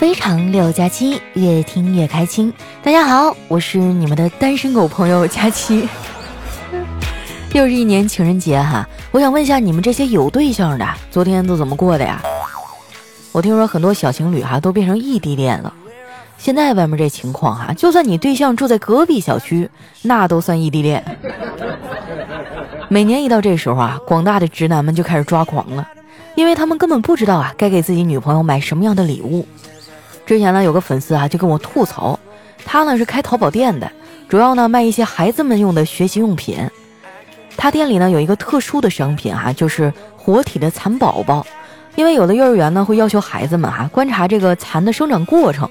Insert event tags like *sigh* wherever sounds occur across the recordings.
非常六加七，越听越开心。大家好，我是你们的单身狗朋友佳期。*laughs* 又是一年情人节哈，我想问一下你们这些有对象的，昨天都怎么过的呀？我听说很多小情侣哈都变成异地恋了。现在外面这情况哈，就算你对象住在隔壁小区，那都算异地恋。*laughs* 每年一到这时候啊，广大的直男们就开始抓狂了，因为他们根本不知道啊该给自己女朋友买什么样的礼物。之前呢，有个粉丝啊就跟我吐槽，他呢是开淘宝店的，主要呢卖一些孩子们用的学习用品。他店里呢有一个特殊的商品哈，就是活体的蚕宝宝，因为有的幼儿园呢会要求孩子们哈观察这个蚕的生长过程。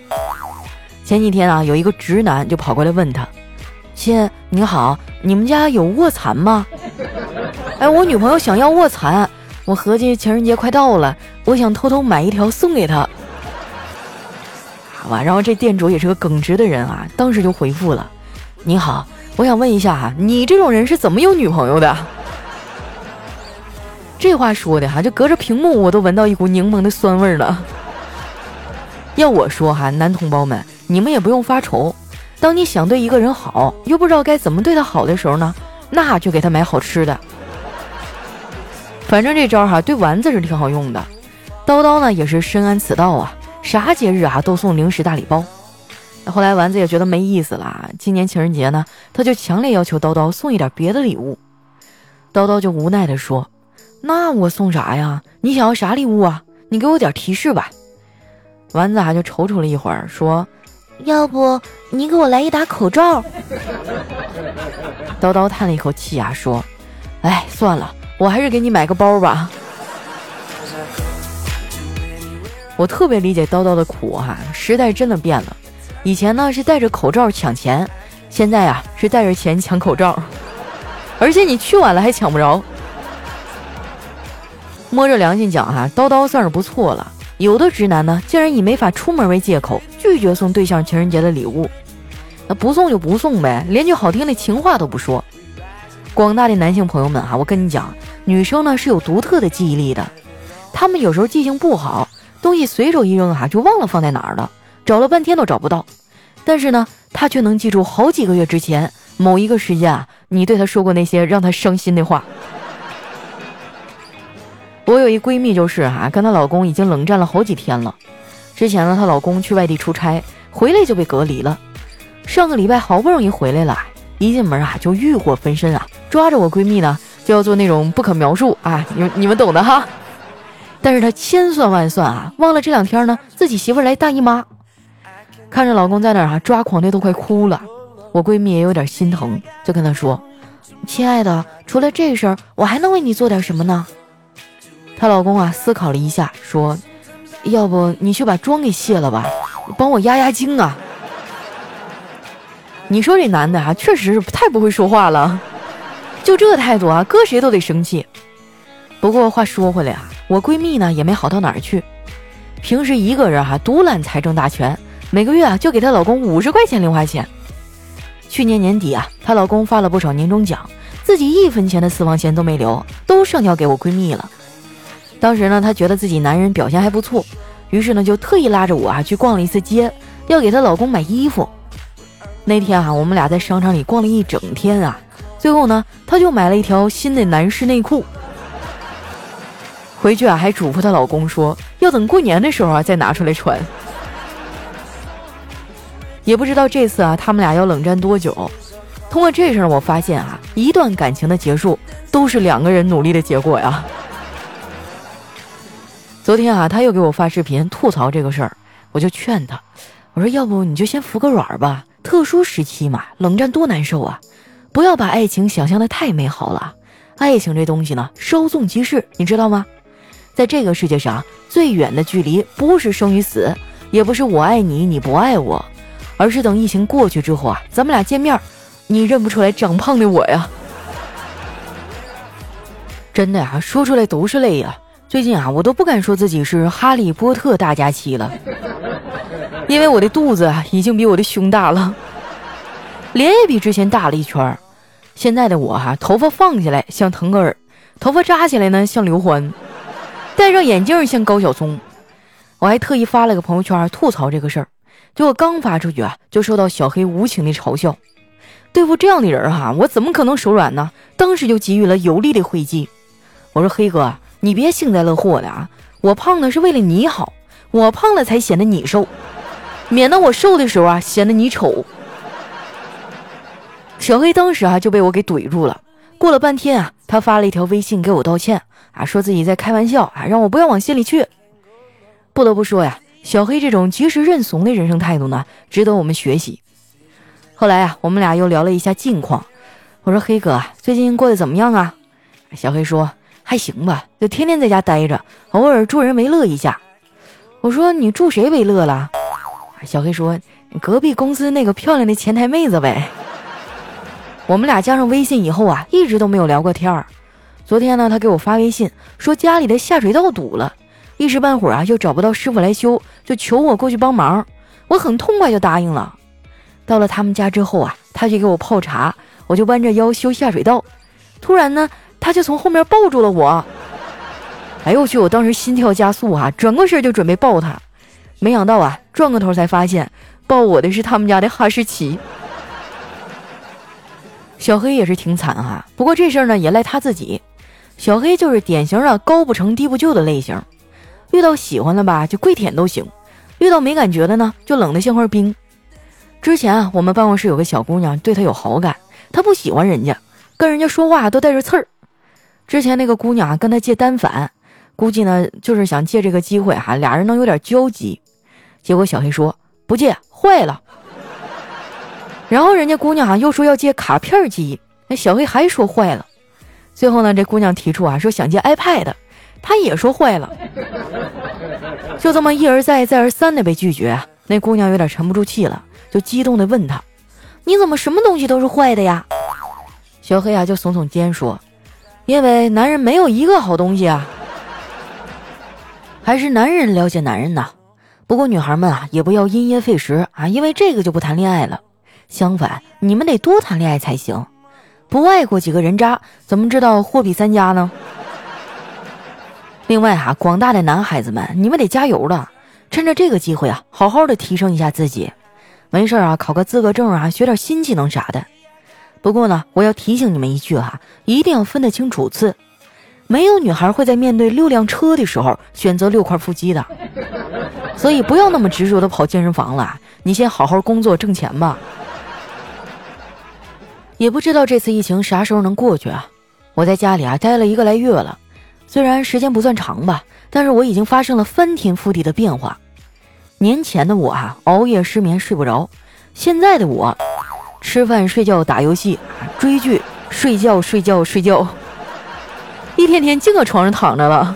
前几天啊，有一个直男就跑过来问他：“亲，你好，你们家有卧蚕吗？”哎，我女朋友想要卧蚕，我合计情人节快到了，我想偷偷买一条送给她。然后这店主也是个耿直的人啊，当时就回复了：“你好，我想问一下哈，你这种人是怎么有女朋友的？” *laughs* 这话说的哈，就隔着屏幕我都闻到一股柠檬的酸味了。要我说哈，男同胞们，你们也不用发愁。当你想对一个人好，又不知道该怎么对他好的时候呢，那就给他买好吃的。反正这招哈，对丸子是挺好用的。叨叨呢，也是深谙此道啊。啥节日啊都送零食大礼包，后来丸子也觉得没意思了。今年情人节呢，他就强烈要求叨叨送一点别的礼物。叨叨就无奈地说：“那我送啥呀？你想要啥礼物啊？你给我点提示吧。”丸子啊就踌躇了一会儿，说：“要不你给我来一打口罩？” *laughs* 叨叨叹了一口气啊，说：“哎，算了，我还是给你买个包吧。”我特别理解叨叨的苦哈，时代真的变了，以前呢是戴着口罩抢钱，现在啊是带着钱抢口罩，而且你去晚了还抢不着。摸着良心讲哈，叨叨算是不错了。有的直男呢，竟然以没法出门为借口，拒绝送对象情人节的礼物，那不送就不送呗，连句好听的情话都不说。广大的男性朋友们哈，我跟你讲，女生呢是有独特的记忆力的，她们有时候记性不好。东西随手一扔啊，就忘了放在哪儿了，找了半天都找不到。但是呢，他却能记住好几个月之前某一个时间啊，你对他说过那些让他伤心的话。我有一闺蜜就是哈，跟她老公已经冷战了好几天了。之前呢，她老公去外地出差，回来就被隔离了。上个礼拜好不容易回来了，一进门啊就欲火焚身啊，抓着我闺蜜呢就要做那种不可描述啊，你你们懂的哈。但是她千算万算啊，忘了这两天呢，自己媳妇来大姨妈，看着老公在那儿啊抓狂的都快哭了，我闺蜜也有点心疼，就跟她说：“亲爱的，除了这事儿，我还能为你做点什么呢？”她老公啊思考了一下，说：“要不你去把妆给卸了吧，帮我压压惊啊。*laughs* ”你说这男的啊，确实是太不会说话了，就这态度啊，搁谁都得生气。不过话说回来啊。我闺蜜呢也没好到哪儿去，平时一个人哈独揽财政大权，每个月啊就给她老公五十块钱零花钱。去年年底啊，她老公发了不少年终奖，自己一分钱的私房钱都没留，都上交给我闺蜜了。当时呢，她觉得自己男人表现还不错，于是呢就特意拉着我啊去逛了一次街，要给她老公买衣服。那天啊，我们俩在商场里逛了一整天啊，最后呢，她就买了一条新的男士内裤。回去啊，还嘱咐她老公说，要等过年的时候啊再拿出来穿。也不知道这次啊，他们俩要冷战多久。通过这事儿，我发现啊，一段感情的结束都是两个人努力的结果呀。昨天啊，他又给我发视频吐槽这个事儿，我就劝他，我说要不你就先服个软吧，特殊时期嘛，冷战多难受啊，不要把爱情想象的太美好了。爱情这东西呢，稍纵即逝，你知道吗？在这个世界上，最远的距离不是生与死，也不是我爱你你不爱我，而是等疫情过去之后啊，咱们俩见面，你认不出来长胖的我呀？真的呀，说出来都是泪呀。最近啊，我都不敢说自己是哈利波特大假期了，因为我的肚子已经比我的胸大了，脸也比之前大了一圈。现在的我哈，头发放下来像腾格尔，头发扎起来呢像刘欢。戴上眼镜像高晓松，我还特意发了个朋友圈吐槽这个事儿，结果刚发出去啊，就受到小黑无情的嘲笑。对付这样的人哈，我怎么可能手软呢？当时就给予了有力的回击。我说黑哥，你别幸灾乐祸的啊！我胖的是为了你好，我胖了才显得你瘦，免得我瘦的时候啊显得你丑。小黑当时啊就被我给怼住了。过了半天啊，他发了一条微信给我道歉啊，说自己在开玩笑啊，让我不要往心里去。不得不说呀，小黑这种及时认怂的人生态度呢，值得我们学习。后来啊，我们俩又聊了一下近况。我说：“黑哥，最近过得怎么样啊？”小黑说：“还行吧，就天天在家待着，偶尔助人为乐一下。”我说：“你助谁为乐了？”小黑说：“隔壁公司那个漂亮的前台妹子呗。”我们俩加上微信以后啊，一直都没有聊过天儿。昨天呢，他给我发微信说家里的下水道堵了。一时半会儿啊，又找不到师傅来修，就求我过去帮忙。我很痛快就答应了。到了他们家之后啊，他就给我泡茶，我就弯着腰修下水道。突然呢，他就从后面抱住了我。哎呦我去！我当时心跳加速啊，转过身就准备抱他，没想到啊，转过头才发现抱我的是他们家的哈士奇。小黑也是挺惨哈，不过这事儿呢也赖他自己。小黑就是典型的高不成低不就的类型。遇到喜欢的吧，就跪舔都行；遇到没感觉的呢，就冷得像块冰。之前啊，我们办公室有个小姑娘对他有好感，他不喜欢人家，跟人家说话都带着刺儿。之前那个姑娘啊，跟他借单反，估计呢就是想借这个机会哈，俩人能有点交集。结果小黑说不借，坏了。然后人家姑娘啊又说要借卡片机，那小黑还说坏了。最后呢，这姑娘提出啊说想借 iPad。他也说坏了，*laughs* 就这么一而再、再而三的被拒绝，那姑娘有点沉不住气了，就激动的问他：“你怎么什么东西都是坏的呀？”小黑啊就耸耸肩说：“因为男人没有一个好东西啊，*laughs* 还是男人了解男人呐。不过女孩们啊也不要因噎废食啊，因为这个就不谈恋爱了。相反，你们得多谈恋爱才行。不爱过几个人渣，怎么知道货比三家呢？”另外哈，广大的男孩子们，你们得加油了！趁着这个机会啊，好好的提升一下自己。没事啊，考个资格证啊，学点新技能啥的。不过呢，我要提醒你们一句哈，一定要分得清主次。没有女孩会在面对六辆车的时候选择六块腹肌的，所以不要那么执着的跑健身房了。你先好好工作挣钱吧。也不知道这次疫情啥时候能过去啊！我在家里啊待了一个来月了。虽然时间不算长吧，但是我已经发生了翻天覆地的变化。年前的我啊，熬夜失眠睡不着；现在的我，吃饭睡觉打游戏追剧睡觉睡觉睡觉，一天天净搁床上躺着了。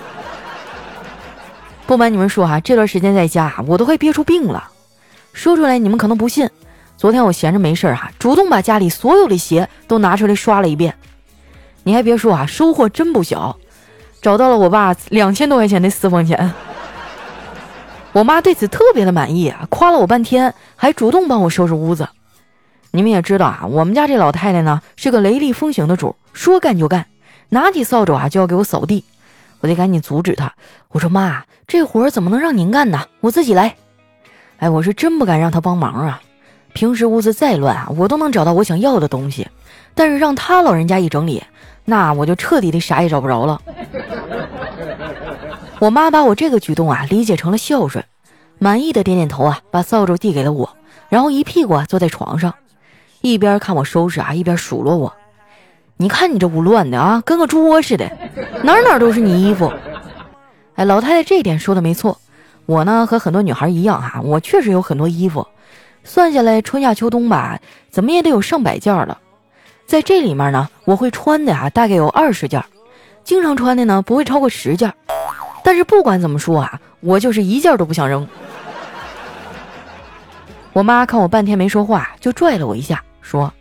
不瞒你们说哈，这段时间在家我都快憋出病了。说出来你们可能不信，昨天我闲着没事儿哈，主动把家里所有的鞋都拿出来刷了一遍。你还别说啊，收获真不小。找到了我爸两千多块钱的私房钱，*laughs* 我妈对此特别的满意啊，夸了我半天，还主动帮我收拾屋子。你们也知道啊，我们家这老太太呢是个雷厉风行的主，说干就干，拿起扫帚啊就要给我扫地，我得赶紧阻止她。我说妈，这活儿怎么能让您干呢？我自己来。哎，我是真不敢让她帮忙啊。平时屋子再乱啊，我都能找到我想要的东西，但是让他老人家一整理。那我就彻底的啥也找不着了。我妈把我这个举动啊理解成了孝顺，满意的点点头啊，把扫帚递给了我，然后一屁股啊坐在床上，一边看我收拾啊，一边数落我：“你看你这屋乱的啊，跟个猪窝似的，哪哪都是你衣服。”哎，老太太这点说的没错，我呢和很多女孩一样哈，我确实有很多衣服，算下来春夏秋冬吧，怎么也得有上百件了。在这里面呢，我会穿的啊，大概有二十件，经常穿的呢不会超过十件。但是不管怎么说啊，我就是一件都不想扔。我妈看我半天没说话，就拽了我一下，说：“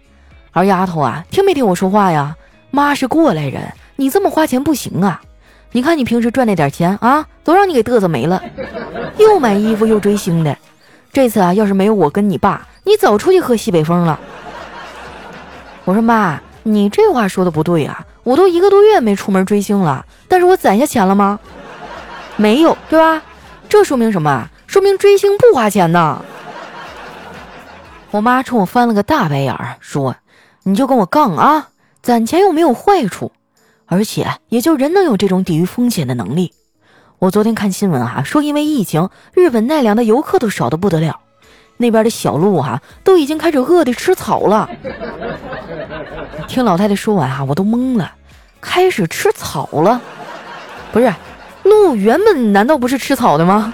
二丫头啊，听没听我说话呀？妈是过来人，你这么花钱不行啊！你看你平时赚那点钱啊，都让你给嘚瑟没了，又买衣服又追星的。这次啊，要是没有我跟你爸，你早出去喝西北风了。”我说妈，你这话说的不对呀！我都一个多月没出门追星了，但是我攒下钱了吗？没有，对吧？这说明什么？说明追星不花钱呢。我妈冲我翻了个大白眼儿，说：“你就跟我杠啊，攒钱又没有坏处，而且也就人能有这种抵御风险的能力。”我昨天看新闻哈，说因为疫情，日本奈良的游客都少得不得了，那边的小鹿哈都已经开始饿得吃草了。听老太太说完哈，我都懵了，开始吃草了？不是，鹿原本难道不是吃草的吗？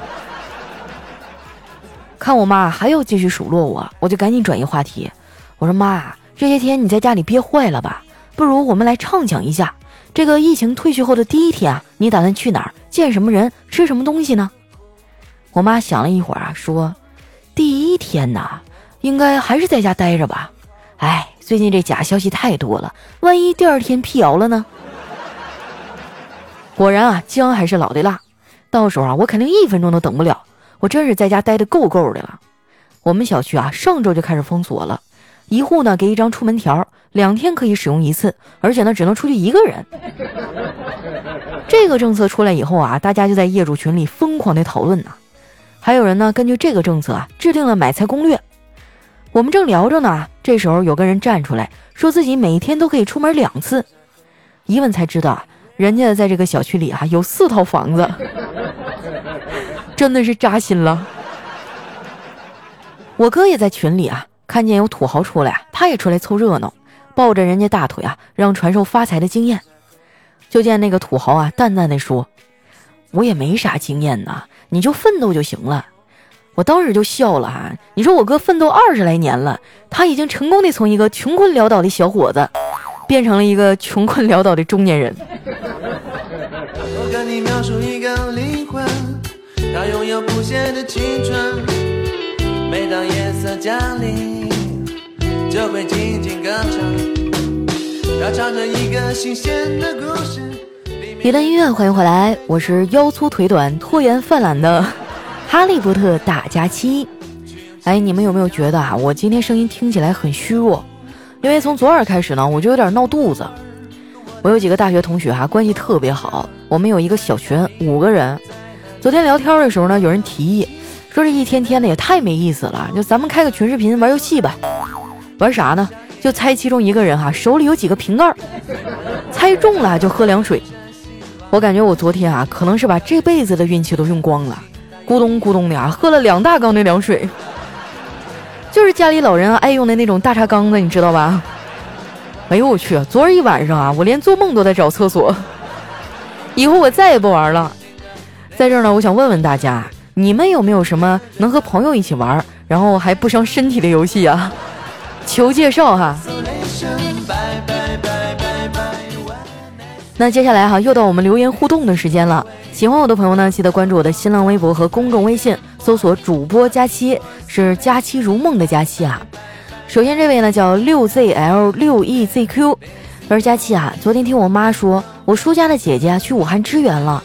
看我妈还要继续数落我，我就赶紧转移话题。我说妈，这些天你在家里憋坏了吧？不如我们来畅想一下，这个疫情退去后的第一天啊，你打算去哪儿？见什么人？吃什么东西呢？我妈想了一会儿啊，说：“第一天呐，应该还是在家待着吧。哎，最近这假消息太多了，万一第二天辟谣了呢？”果然啊，姜还是老的辣。到时候啊，我肯定一分钟都等不了。我真是在家待的够够的了。我们小区啊，上周就开始封锁了，一户呢给一张出门条，两天可以使用一次，而且呢只能出去一个人。这个政策出来以后啊，大家就在业主群里疯狂的讨论呢。还有人呢根据这个政策啊，制定了买菜攻略。我们正聊着呢，这时候有个人站出来说自己每天都可以出门两次，一问才知道啊，人家在这个小区里啊有四套房子。*laughs* 真的是扎心了。我哥也在群里啊，看见有土豪出来，他也出来凑热闹，抱着人家大腿啊，让传授发财的经验。就见那个土豪啊，淡淡的说：“我也没啥经验呐，你就奋斗就行了。”我当时就笑了哈，你说我哥奋斗二十来年了，他已经成功的从一个穷困潦倒的小伙子，变成了一个穷困潦倒的中年人。我跟你描述一个灵魂。他拥有不谢的青春，每当夜色降临，就会静静歌唱，要唱着一个新鲜的故事。一段音乐，欢迎回来，我是腰粗腿短、拖延犯懒的哈利波特大假期。哎，你们有没有觉得啊，我今天声音听起来很虚弱？因为从昨晚开始呢，我就有点闹肚子。我有几个大学同学哈，关系特别好，我们有一个小群，五个人。昨天聊天的时候呢，有人提议说这一天天的也太没意思了，就咱们开个群视频玩游戏吧。玩啥呢？就猜其中一个人哈手里有几个瓶盖，猜中了就喝凉水。我感觉我昨天啊可能是把这辈子的运气都用光了，咕咚咕咚的啊喝了两大缸的凉水，就是家里老人爱用的那种大茶缸子，你知道吧？哎呦我去，昨儿一晚上啊，我连做梦都在找厕所。以后我再也不玩了。在这儿呢，我想问问大家，你们有没有什么能和朋友一起玩，然后还不伤身体的游戏啊？*laughs* 求介绍哈。那接下来哈，又到我们留言互动的时间了。喜欢我的朋友呢，记得关注我的新浪微博和公众微信，搜索主播佳期，是佳期如梦的佳期啊。首先这位呢叫六 zl 六 ezq，他说佳期啊，昨天听我妈说，我叔家的姐姐去武汉支援了。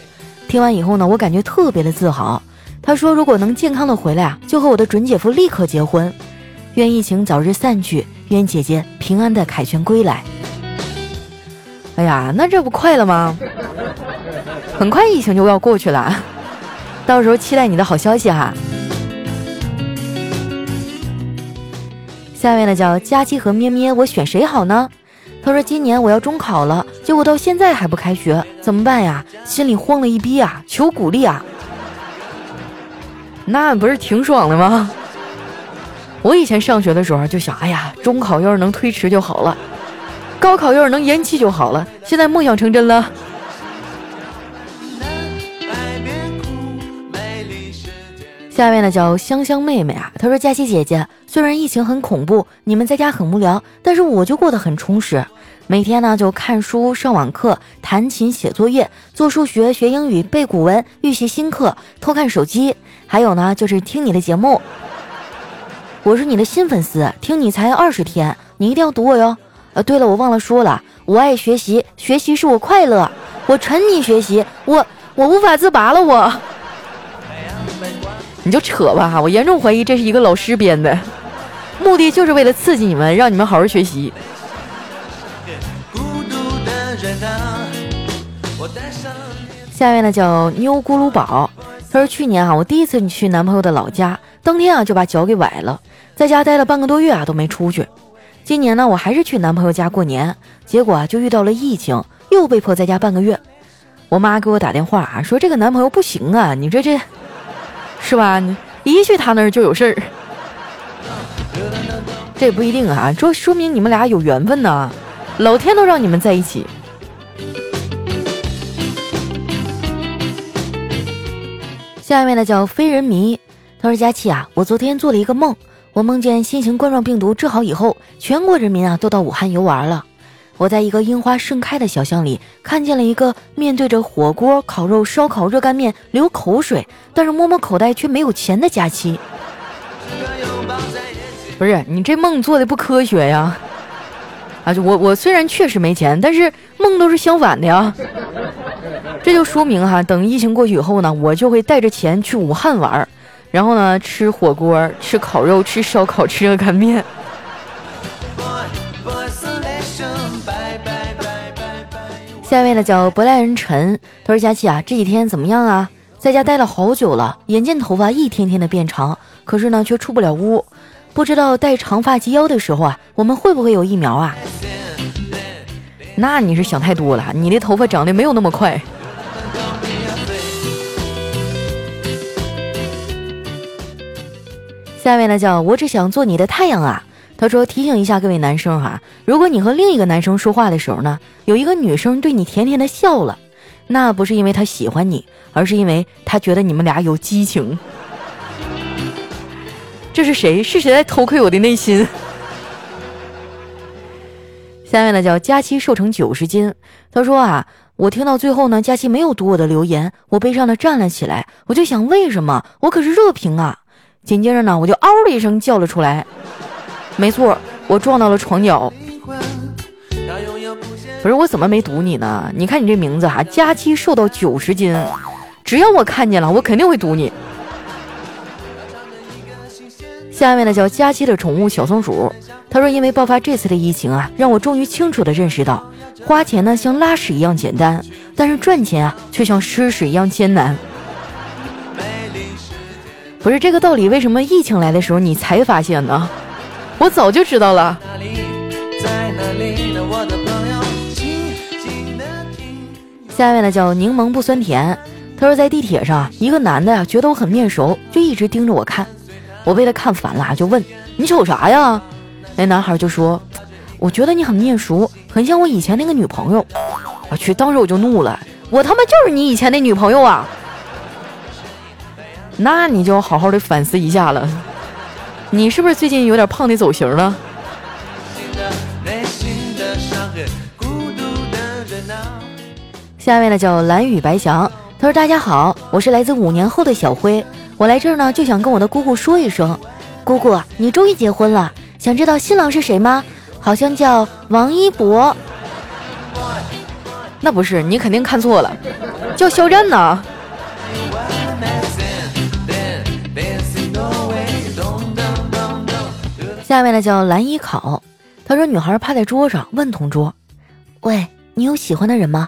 听完以后呢，我感觉特别的自豪。他说：“如果能健康的回来啊，就和我的准姐夫立刻结婚。愿疫情早日散去，愿姐姐平安的凯旋归来。”哎呀，那这不快了吗？很快疫情就要过去了，到时候期待你的好消息哈。下面呢叫佳期和咩咩，我选谁好呢？他说：“今年我要中考了，结果到现在还不开学，怎么办呀？心里慌了一逼啊！求鼓励啊！那不是挺爽的吗？我以前上学的时候就想，哎呀，中考要是能推迟就好了，高考要是能延期就好了。现在梦想成真了。”下面呢叫香香妹妹啊，她说：“佳琪姐姐，虽然疫情很恐怖，你们在家很无聊，但是我就过得很充实。每天呢就看书、上网课、弹琴、写作业、做数学、学英语、背古文、预习新课、偷看手机，还有呢就是听你的节目。*laughs* 我是你的新粉丝，听你才二十天，你一定要读我哟。呃，对了，我忘了说了，我爱学习，学习是我快乐，我沉溺学习，我我无法自拔了，我。”你就扯吧！我严重怀疑这是一个老师编的，目的就是为了刺激你们，让你们好好学习。下面呢叫妞咕噜宝，他说去年啊，我第一次去男朋友的老家，当天啊就把脚给崴了，在家待了半个多月啊都没出去。今年呢，我还是去男朋友家过年，结果啊就遇到了疫情，又被迫在家半个月。我妈给我打电话啊，说这个男朋友不行啊，你这这，是吧？你一去他那儿就有事儿。*laughs* 这也不一定啊，说说明你们俩有缘分呢，老天都让你们在一起。下面呢叫非人迷，他说佳琪啊，我昨天做了一个梦，我梦见新型冠状病毒治好以后，全国人民啊都到武汉游玩了。我在一个樱花盛开的小巷里，看见了一个面对着火锅、烤肉、烧烤、热干面流口水，但是摸摸口袋却没有钱的佳期。不是你这梦做的不科学呀！啊，就我我虽然确实没钱，但是梦都是相反的呀。这就说明哈，等疫情过去以后呢，我就会带着钱去武汉玩，然后呢吃火锅、吃烤肉、吃烧烤、吃热干面。下一位呢叫不赖人陈，他说佳琪啊，这几天怎么样啊？在家待了好久了，眼见头发一天天的变长，可是呢却出不了屋。不知道戴长发及腰的时候啊，我们会不会有疫苗啊？那你是想太多了，你的头发长得没有那么快。下面呢叫我只想做你的太阳啊。他说提醒一下各位男生哈，如果你和另一个男生说话的时候呢，有一个女生对你甜甜的笑了，那不是因为她喜欢你，而是因为她觉得你们俩有激情。这是谁？是谁在偷窥我的内心？*laughs* 下面呢叫佳期瘦成九十斤。他说啊，我听到最后呢，佳期没有读我的留言，我悲伤的站了起来。我就想，为什么？我可是热评啊！紧接着呢，我就嗷的一声叫了出来。没错，我撞到了床角。不是我怎么没读你呢？你看你这名字哈，佳期瘦到九十斤，只要我看见了，我肯定会读你。下面呢叫佳期的宠物小松鼠，他说：“因为爆发这次的疫情啊，让我终于清楚的认识到，花钱呢像拉屎一样简单，但是赚钱啊却像吃屎一样艰难。”不是这个道理，为什么疫情来的时候你才发现呢？我早就知道了。下面呢叫柠檬不酸甜，他说在地铁上，一个男的呀觉得我很面熟，就一直盯着我看。我被他看烦了，就问你瞅啥呀？那男孩就说：“我觉得你很面熟，很像我以前那个女朋友。”我去，当时我就怒了，我他妈就是你以前那女朋友啊！那你就好好的反思一下了，你是不是最近有点胖的走形了？下面呢叫蓝雨白翔，他说：“大家好，我是来自五年后的小辉。”我来这儿呢，就想跟我的姑姑说一声，姑姑，你终于结婚了。想知道新郎是谁吗？好像叫王一博。那不是，你肯定看错了，叫肖战呢。下面呢叫蓝一考，他说女孩趴在桌上问同桌：“喂，你有喜欢的人吗？”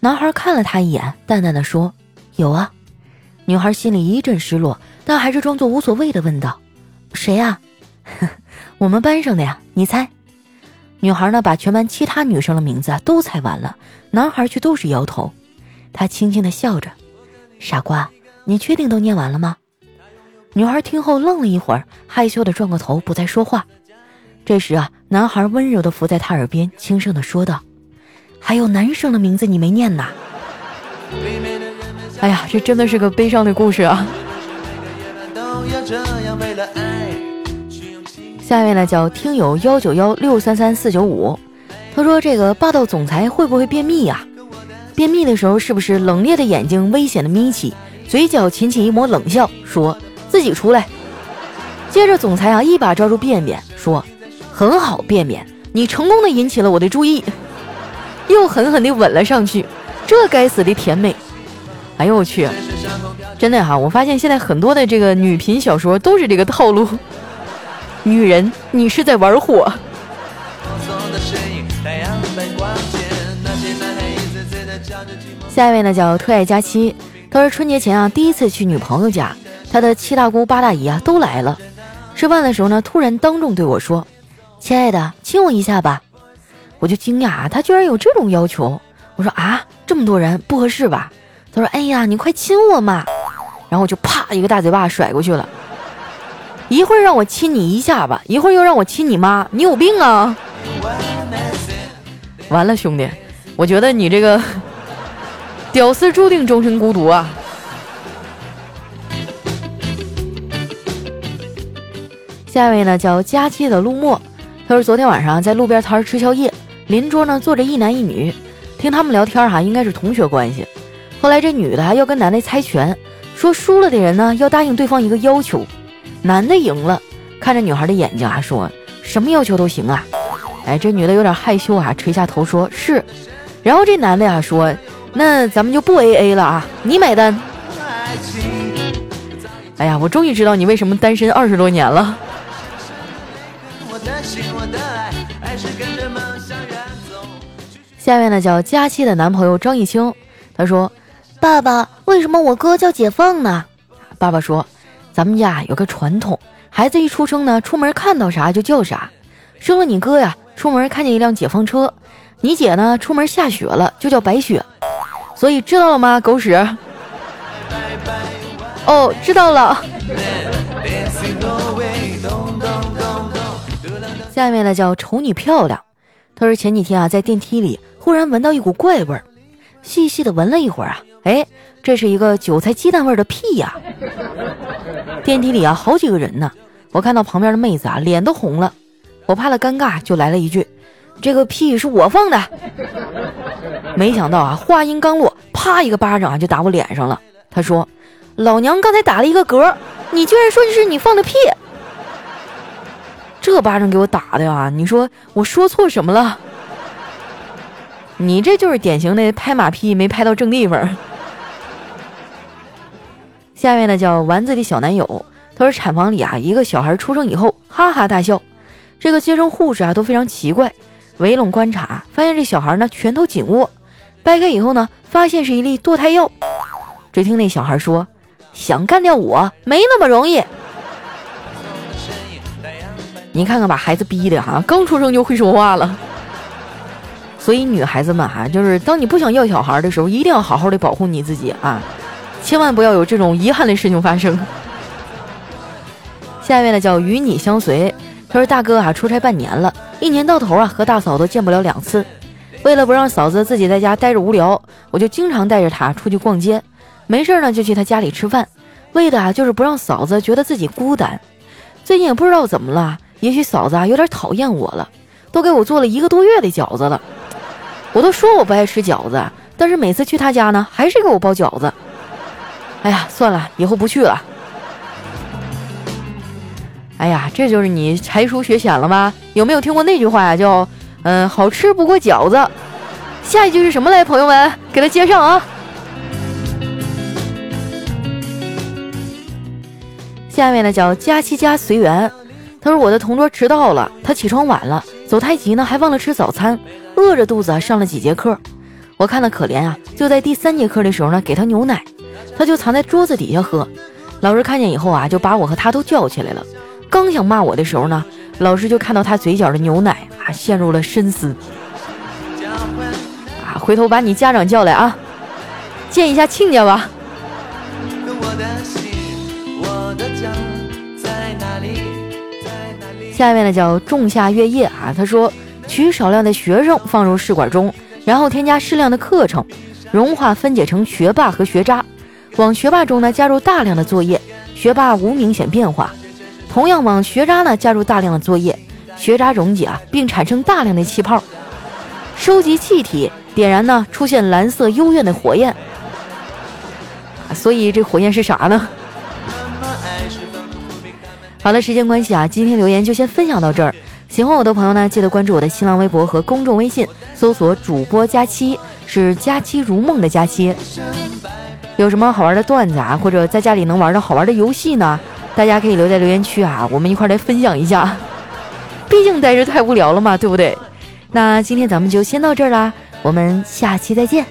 男孩看了他一眼，淡淡的说：“有啊。”女孩心里一阵失落，但还是装作无所谓的问道：“谁呀？”“ *laughs* 我们班上的呀，你猜。”女孩呢，把全班其他女生的名字都猜完了，男孩却都是摇头。他轻轻的笑着：“傻瓜，你确定都念完了吗？”女孩听后愣了一会儿，害羞的转过头，不再说话。这时啊，男孩温柔的伏在她耳边，轻声的说道：“还有男生的名字你没念呢。”哎呀，这真的是个悲伤的故事啊！下面呢叫听友幺九幺六三三四九五，他说这个霸道总裁会不会便秘呀？便秘的时候是不是冷冽的眼睛危险的眯起，嘴角噙起一抹冷笑，说自己出来。接着总裁啊一把抓住便便，说很好，便便，你成功的引起了我的注意，又狠狠地吻了上去，这该死的甜美。哎呦我去，真的哈！我发现现在很多的这个女频小说都是这个套路。*laughs* 女人，你是在玩火。下一位呢叫特爱佳期，他他说春节前啊，第一次去女朋友家，他的七大姑八大姨啊都来了。吃饭的时候呢，突然当众对我说：“亲爱的，亲我一下吧。”我就惊讶，他居然有这种要求。我说：“啊，这么多人不合适吧？”他说：“哎呀，你快亲我嘛！”然后我就啪一个大嘴巴甩过去了。一会儿让我亲你一下吧，一会儿又让我亲你妈，你有病啊！完了，兄弟，我觉得你这个。*laughs* 屌丝注定终身孤独啊！下一位呢叫佳期的陆墨，他说昨天晚上在路边摊吃宵夜，邻桌呢坐着一男一女，听他们聊天哈，应该是同学关系。后来这女的还要跟男的猜拳，说输了的人呢要答应对方一个要求，男的赢了，看着女孩的眼睛啊，说什么要求都行啊。哎，这女的有点害羞啊，垂下头说是。然后这男的呀说。那咱们就不 A A 了啊，你买单。哎呀，我终于知道你为什么单身二十多年了。下面呢叫佳期的男朋友张艺兴，他说：“爸爸，为什么我哥叫解放呢？”爸爸说：“咱们家有个传统，孩子一出生呢，出门看到啥就叫啥。生了你哥呀，出门看见一辆解放车；你姐呢，出门下雪了，就叫白雪。”所以知道了吗，狗屎！哦，知道了。下面呢叫瞅你漂亮。他说前几天啊，在电梯里忽然闻到一股怪味儿，细细的闻了一会儿啊，哎，这是一个韭菜鸡蛋味的屁呀！电梯里啊，好几个人呢。我看到旁边的妹子啊，脸都红了。我怕她尴尬，就来了一句：“这个屁是我放的。”没想到啊，话音刚落，啪一个巴掌啊就打我脸上了。他说：“老娘刚才打了一个嗝，你居然说这是你放的屁！”这巴掌给我打的呀，你说我说错什么了？*laughs* 你这就是典型的拍马屁没拍到正地方。下面呢叫丸子的小男友，他说产房里啊一个小孩出生以后哈哈大笑，这个接生护士啊都非常奇怪，围拢观察，发现这小孩呢拳头紧握。掰开以后呢，发现是一粒堕胎药。只听那小孩说：“想干掉我没那么容易。”你看看把孩子逼的哈，刚出生就会说话了。所以女孩子们哈，就是当你不想要小孩的时候，一定要好好的保护你自己啊，千万不要有这种遗憾的事情发生。下面呢叫与你相随，他说大哥啊出差半年了，一年到头啊和大嫂都见不了两次。为了不让嫂子自己在家待着无聊，我就经常带着她出去逛街，没事呢就去她家里吃饭，为的啊就是不让嫂子觉得自己孤单。最近也不知道怎么了，也许嫂子啊有点讨厌我了，都给我做了一个多月的饺子了。我都说我不爱吃饺子，但是每次去她家呢，还是给我包饺子。哎呀，算了，以后不去了。哎呀，这就是你才疏学浅了吗？有没有听过那句话呀？叫。嗯，好吃不过饺子。下一句是什么来，朋友们？给他接上啊！下面呢叫佳期家随缘。他说我的同桌迟到了，他起床晚了，走太急呢，还忘了吃早餐，饿着肚子上了几节课。我看他可怜啊，就在第三节课的时候呢，给他牛奶，他就藏在桌子底下喝。老师看见以后啊，就把我和他都叫起来了。刚想骂我的时候呢。老师就看到他嘴角的牛奶啊，陷入了深思。啊，回头把你家长叫来啊，见一下亲家吧。下面呢叫仲夏月夜啊，他说取少量的学生放入试管中，然后添加适量的课程，融化分解成学霸和学渣，往学霸中呢加入大量的作业，学霸无明显变化。同样往学渣呢加入大量的作业，学渣溶解啊，并产生大量的气泡，收集气体，点燃呢，出现蓝色幽怨的火焰。所以这火焰是啥呢？好了，时间关系啊，今天留言就先分享到这儿。喜欢我的朋友呢，记得关注我的新浪微博和公众微信，搜索主播佳期，是佳期如梦的佳期。有什么好玩的段子啊，或者在家里能玩的好玩的游戏呢？大家可以留在留言区啊，我们一块来分享一下。*laughs* 毕竟待着太无聊了嘛，对不对？那今天咱们就先到这儿啦，我们下期再见。